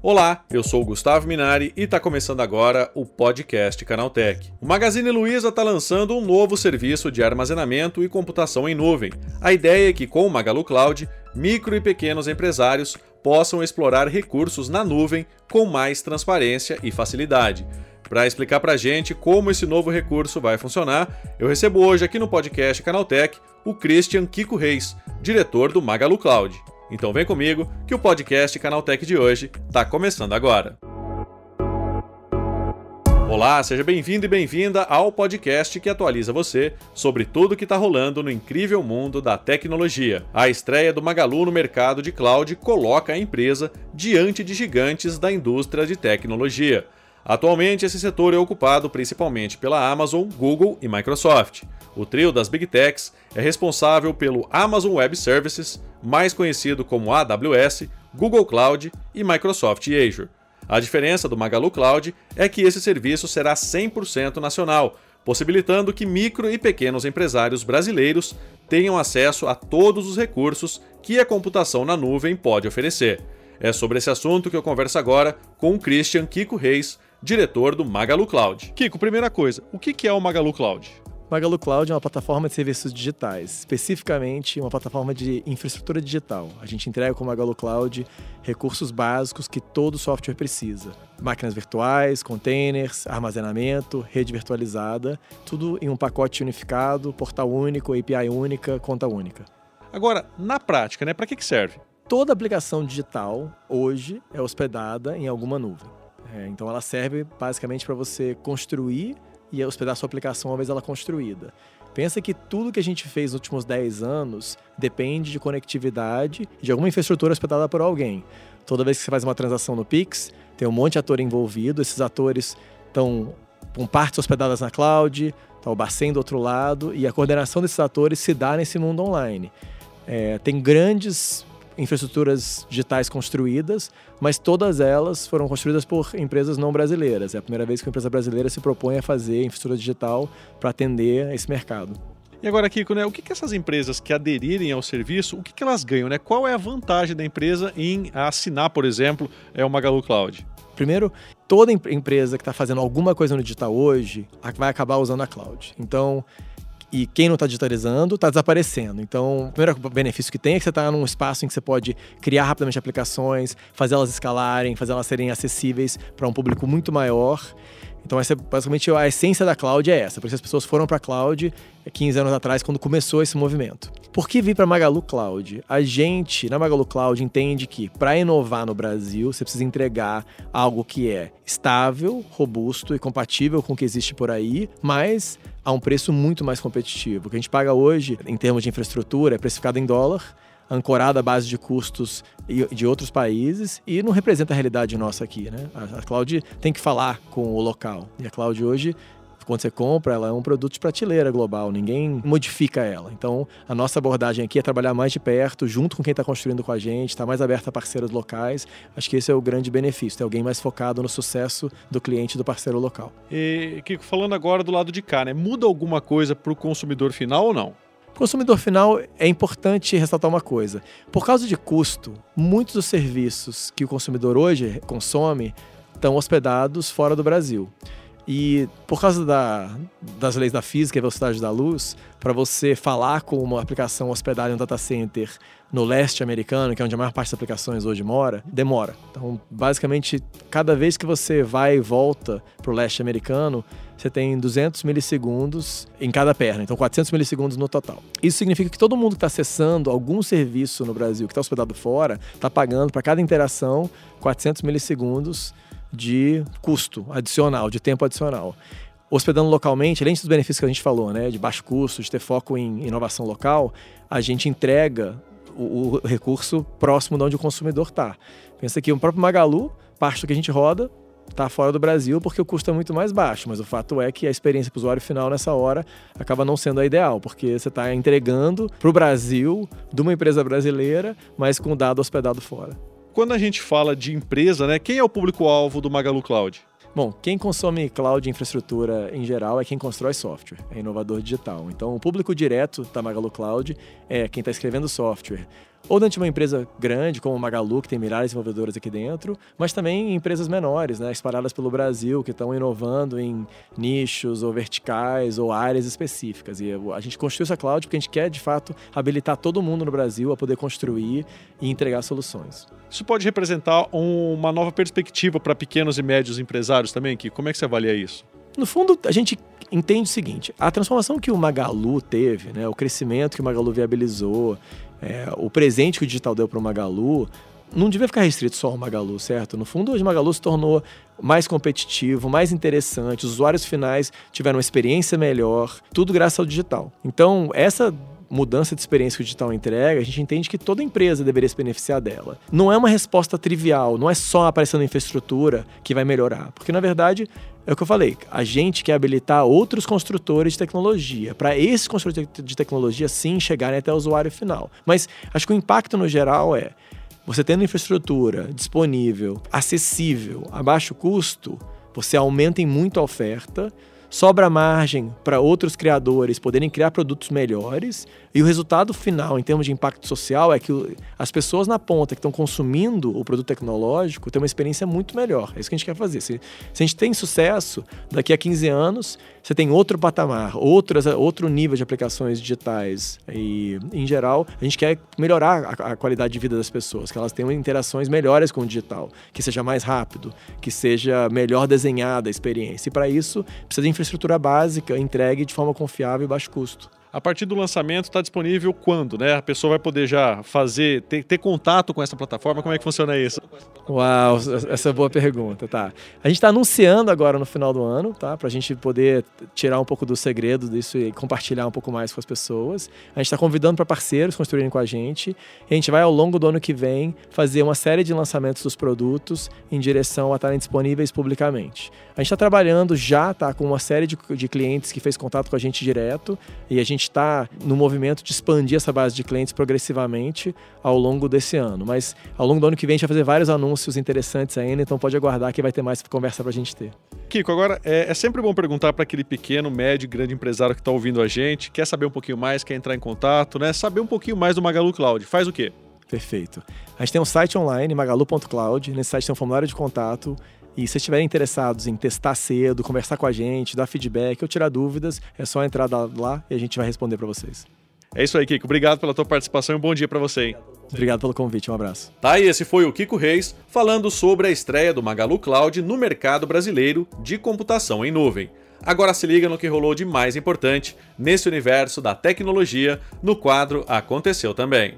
Olá, eu sou o Gustavo Minari e está começando agora o podcast Canaltech. O Magazine Luiza está lançando um novo serviço de armazenamento e computação em nuvem. A ideia é que com o Magalu Cloud, micro e pequenos empresários possam explorar recursos na nuvem com mais transparência e facilidade. Para explicar para a gente como esse novo recurso vai funcionar, eu recebo hoje aqui no podcast Canaltech o Christian Kiko Reis, diretor do Magalu Cloud. Então vem comigo que o podcast Canaltech de hoje está começando agora. Olá, seja bem-vindo e bem-vinda ao podcast que atualiza você sobre tudo que está rolando no incrível mundo da tecnologia. A estreia do Magalu no mercado de cloud coloca a empresa diante de gigantes da indústria de tecnologia. Atualmente, esse setor é ocupado principalmente pela Amazon, Google e Microsoft. O trio das Big Techs é responsável pelo Amazon Web Services, mais conhecido como AWS, Google Cloud e Microsoft Azure. A diferença do Magalu Cloud é que esse serviço será 100% nacional, possibilitando que micro e pequenos empresários brasileiros tenham acesso a todos os recursos que a computação na nuvem pode oferecer. É sobre esse assunto que eu converso agora com o Christian Kiko Reis, diretor do Magalu Cloud. Kiko, primeira coisa, o que é o Magalu Cloud? Magalu Cloud é uma plataforma de serviços digitais, especificamente uma plataforma de infraestrutura digital. A gente entrega com o Magalu Cloud recursos básicos que todo software precisa: máquinas virtuais, containers, armazenamento, rede virtualizada, tudo em um pacote unificado, portal único, API única, conta única. Agora, na prática, né, para que, que serve? Toda aplicação digital hoje é hospedada em alguma nuvem. É, então, ela serve basicamente para você construir e hospedar sua aplicação uma vez ela construída. Pensa que tudo que a gente fez nos últimos 10 anos depende de conectividade de alguma infraestrutura hospedada por alguém. Toda vez que você faz uma transação no Pix, tem um monte de ator envolvido, esses atores estão com partes hospedadas na cloud, está o Bacen do outro lado, e a coordenação desses atores se dá nesse mundo online. É, tem grandes infraestruturas digitais construídas, mas todas elas foram construídas por empresas não brasileiras. É a primeira vez que uma empresa brasileira se propõe a fazer infraestrutura digital para atender esse mercado. E agora, Kiko, né, o que, que essas empresas que aderirem ao serviço, o que, que elas ganham? Né? Qual é a vantagem da empresa em assinar, por exemplo, é o Magalu Cloud? Primeiro, toda empresa que está fazendo alguma coisa no digital hoje vai acabar usando a cloud. Então, e quem não está digitalizando está desaparecendo. Então, o primeiro benefício que tem é que você está num espaço em que você pode criar rapidamente aplicações, fazer elas escalarem, fazer elas serem acessíveis para um público muito maior. Então, essa, basicamente, a essência da cloud é essa. Por isso as pessoas foram para a cloud 15 anos atrás, quando começou esse movimento. Por que vir para Magalu Cloud? A gente, na Magalu Cloud, entende que para inovar no Brasil, você precisa entregar algo que é estável, robusto e compatível com o que existe por aí, mas a um preço muito mais competitivo. O que a gente paga hoje, em termos de infraestrutura, é precificado em dólar, ancorado à base de custos de outros países e não representa a realidade nossa aqui, né? A cloud tem que falar com o local. E a cloud hoje quando você compra, ela é um produto de prateleira global, ninguém modifica ela. Então, a nossa abordagem aqui é trabalhar mais de perto, junto com quem está construindo com a gente, estar tá mais aberto a parceiros locais. Acho que esse é o grande benefício, ter alguém mais focado no sucesso do cliente do parceiro local. E, Kiko, falando agora do lado de cá, né? Muda alguma coisa para o consumidor final ou não? consumidor final, é importante ressaltar uma coisa. Por causa de custo, muitos dos serviços que o consumidor hoje consome estão hospedados fora do Brasil. E por causa da, das leis da física e velocidade da luz, para você falar com uma aplicação hospedada em um data center no leste americano, que é onde a maior parte das aplicações hoje mora, demora. Então, basicamente, cada vez que você vai e volta para o leste americano, você tem 200 milissegundos em cada perna, então 400 milissegundos no total. Isso significa que todo mundo que está acessando algum serviço no Brasil que está hospedado fora, está pagando para cada interação 400 milissegundos de custo adicional, de tempo adicional. Hospedando localmente, além dos benefícios que a gente falou, né, de baixo custo, de ter foco em inovação local, a gente entrega o, o recurso próximo de onde o consumidor está. Pensa que o próprio Magalu, parte do que a gente roda, está fora do Brasil porque o custo é muito mais baixo, mas o fato é que a experiência para o usuário final nessa hora acaba não sendo a ideal, porque você está entregando para o Brasil de uma empresa brasileira, mas com dado hospedado fora quando a gente fala de empresa, né, quem é o público-alvo do Magalu Cloud? Bom, quem consome cloud infraestrutura em geral é quem constrói software, é inovador digital. Então, o público direto da Magalu Cloud é quem está escrevendo software, ou dentro de uma empresa grande, como o Magalu, que tem milhares de desenvolvedores aqui dentro, mas também empresas menores, né, espalhadas pelo Brasil, que estão inovando em nichos ou verticais ou áreas específicas. E a gente construiu essa cloud porque a gente quer, de fato, habilitar todo mundo no Brasil a poder construir e entregar soluções. Isso pode representar um, uma nova perspectiva para pequenos e médios empresários também, que como é que você avalia isso? No fundo, a gente entende o seguinte: a transformação que o Magalu teve, né, o crescimento que o Magalu viabilizou, é, o presente que o digital deu para o Magalu, não devia ficar restrito só ao Magalu, certo? No fundo, hoje o Magalu se tornou mais competitivo, mais interessante, os usuários finais tiveram uma experiência melhor, tudo graças ao digital. Então, essa mudança de experiência que o digital entrega, a gente entende que toda empresa deveria se beneficiar dela. Não é uma resposta trivial, não é só aparecendo infraestrutura que vai melhorar, porque na verdade é o que eu falei, a gente quer habilitar outros construtores de tecnologia, para esses construtores de tecnologia sim chegarem até o usuário final. Mas acho que o impacto no geral é você tendo infraestrutura disponível, acessível, a baixo custo, você aumenta em muito a oferta, sobra margem para outros criadores poderem criar produtos melhores e o resultado final, em termos de impacto social, é que as pessoas na ponta que estão consumindo o produto tecnológico têm uma experiência muito melhor. É isso que a gente quer fazer. Se, se a gente tem sucesso, daqui a 15 anos, você tem outro patamar, outras, outro nível de aplicações digitais. E, em geral, a gente quer melhorar a, a qualidade de vida das pessoas, que elas tenham interações melhores com o digital, que seja mais rápido, que seja melhor desenhada a experiência. E para isso, precisa de infraestrutura básica entregue de forma confiável e baixo custo a partir do lançamento está disponível quando, né? A pessoa vai poder já fazer, ter, ter, contato com essa plataforma, como é que funciona isso? Uau, essa é boa pergunta, tá. A gente está anunciando agora no final do ano, tá? Para a gente poder tirar um pouco do segredo disso e compartilhar um pouco mais com as pessoas. A gente está convidando para parceiros construírem com a gente. A gente vai ao longo do ano que vem fazer uma série de lançamentos dos produtos em direção a estarem disponíveis publicamente. A gente está trabalhando já, tá? Com uma série de, de clientes que fez contato com a gente direto e a gente está no movimento de expandir essa base de clientes progressivamente ao longo desse ano. Mas ao longo do ano que vem a gente vai fazer vários anúncios interessantes ainda, então pode aguardar que vai ter mais conversa para a gente ter. Kiko, agora é, é sempre bom perguntar para aquele pequeno, médio, grande empresário que está ouvindo a gente, quer saber um pouquinho mais, quer entrar em contato, né? Saber um pouquinho mais do Magalu Cloud. Faz o quê? Perfeito. A gente tem um site online, magalu.cloud. Nesse site tem um formulário de contato. E se estiverem interessados em testar cedo, conversar com a gente, dar feedback ou tirar dúvidas, é só entrar lá e a gente vai responder para vocês. É isso aí, Kiko. Obrigado pela tua participação e um bom dia para você. Hein? Obrigado pelo convite, um abraço. Tá, e esse foi o Kiko Reis falando sobre a estreia do Magalu Cloud no mercado brasileiro de computação em nuvem. Agora se liga no que rolou de mais importante nesse universo da tecnologia no quadro Aconteceu Também.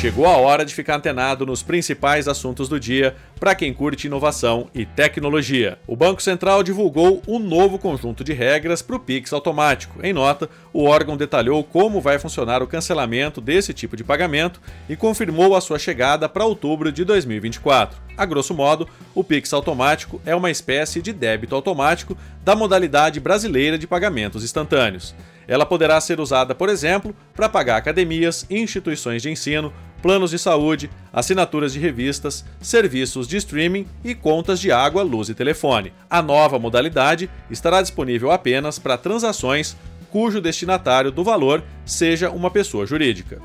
Chegou a hora de ficar antenado nos principais assuntos do dia para quem curte inovação e tecnologia. O Banco Central divulgou um novo conjunto de regras para o Pix automático. Em nota, o órgão detalhou como vai funcionar o cancelamento desse tipo de pagamento e confirmou a sua chegada para outubro de 2024. A grosso modo, o Pix automático é uma espécie de débito automático da modalidade brasileira de pagamentos instantâneos. Ela poderá ser usada, por exemplo, para pagar academias, instituições de ensino, planos de saúde, assinaturas de revistas, serviços de streaming e contas de água, luz e telefone. A nova modalidade estará disponível apenas para transações cujo destinatário do valor seja uma pessoa jurídica.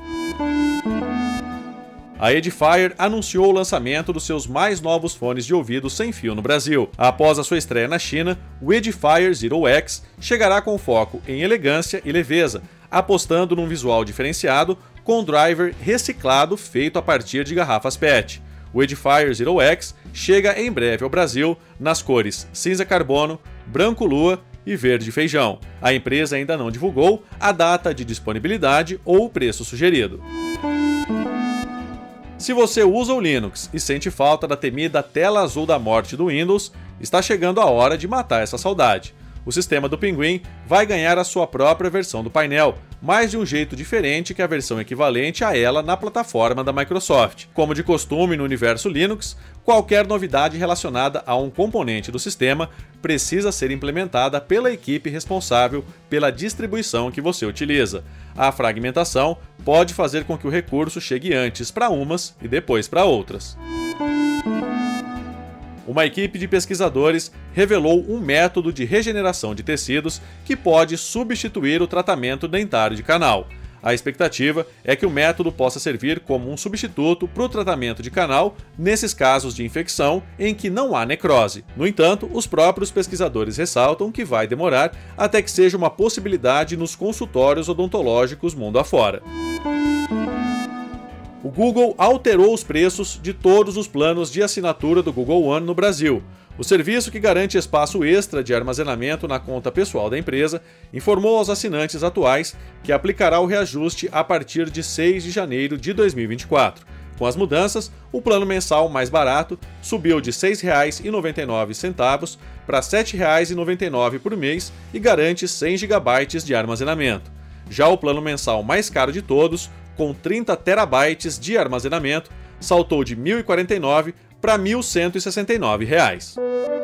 A Edifier anunciou o lançamento dos seus mais novos fones de ouvido sem fio no Brasil. Após a sua estreia na China, o Edifier Zero X chegará com foco em elegância e leveza, apostando num visual diferenciado com driver reciclado feito a partir de garrafas PET. O Edifier Zero X chega em breve ao Brasil nas cores cinza carbono, branco lua e verde feijão. A empresa ainda não divulgou a data de disponibilidade ou o preço sugerido. Se você usa o Linux e sente falta da temida tela azul da morte do Windows, está chegando a hora de matar essa saudade. O sistema do Pinguim vai ganhar a sua própria versão do painel, mas de um jeito diferente que a versão equivalente a ela na plataforma da Microsoft. Como de costume no universo Linux, qualquer novidade relacionada a um componente do sistema precisa ser implementada pela equipe responsável pela distribuição que você utiliza. A fragmentação pode fazer com que o recurso chegue antes para umas e depois para outras uma equipe de pesquisadores revelou um método de regeneração de tecidos que pode substituir o tratamento dentário de canal. A expectativa é que o método possa servir como um substituto para o tratamento de canal nesses casos de infecção em que não há necrose. No entanto, os próprios pesquisadores ressaltam que vai demorar até que seja uma possibilidade nos consultórios odontológicos mundo afora Google alterou os preços de todos os planos de assinatura do Google One no Brasil. O serviço, que garante espaço extra de armazenamento na conta pessoal da empresa, informou aos assinantes atuais que aplicará o reajuste a partir de 6 de janeiro de 2024. Com as mudanças, o plano mensal mais barato subiu de R$ 6,99 para R$ 7,99 por mês e garante 100 GB de armazenamento. Já o plano mensal mais caro de todos com 30 terabytes de armazenamento, saltou de R$ 1.049 para R$ 1.169.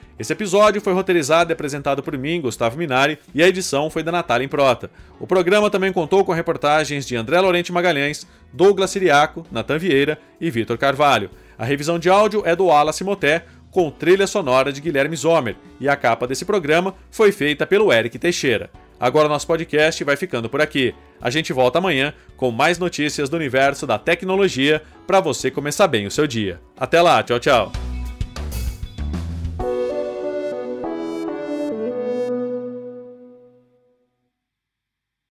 Esse episódio foi roteirizado e apresentado por mim, Gustavo Minari, e a edição foi da Natália Improta. O programa também contou com reportagens de André Lorente Magalhães, Douglas Siriaco, Natan Vieira e Vitor Carvalho. A revisão de áudio é do Wallace Moté, com trilha sonora de Guilherme Zomer, e a capa desse programa foi feita pelo Eric Teixeira. Agora nosso podcast vai ficando por aqui. A gente volta amanhã com mais notícias do universo da tecnologia para você começar bem o seu dia. Até lá, tchau, tchau.